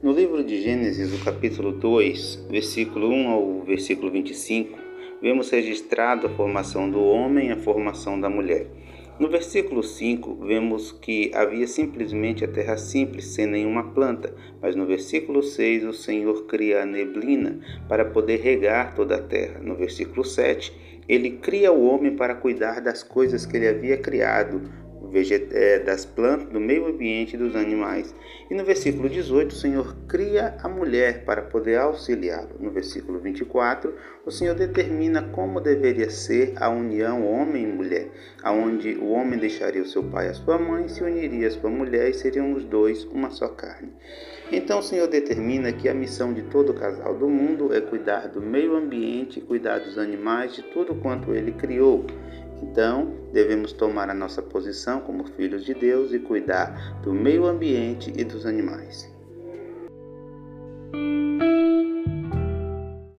No livro de Gênesis, o capítulo 2, versículo 1 ao versículo 25, vemos registrado a formação do homem e a formação da mulher. No versículo 5, vemos que havia simplesmente a terra simples, sem nenhuma planta, mas no versículo 6, o Senhor cria a neblina para poder regar toda a terra. No versículo 7, ele cria o homem para cuidar das coisas que ele havia criado, das plantas, do meio ambiente e dos animais. E no versículo 18, o Senhor cria a mulher para poder auxiliá-lo. No versículo 24, o Senhor determina como deveria ser a união homem e mulher, aonde o homem deixaria o seu pai e a sua mãe, se uniria à sua mulher e seriam os dois uma só carne. Então o Senhor determina que a missão de todo casal do mundo é cuidar do meio ambiente, cuidar dos animais, de tudo quanto ele criou. Então, devemos tomar a nossa posição como filhos de Deus e cuidar do meio ambiente e dos animais.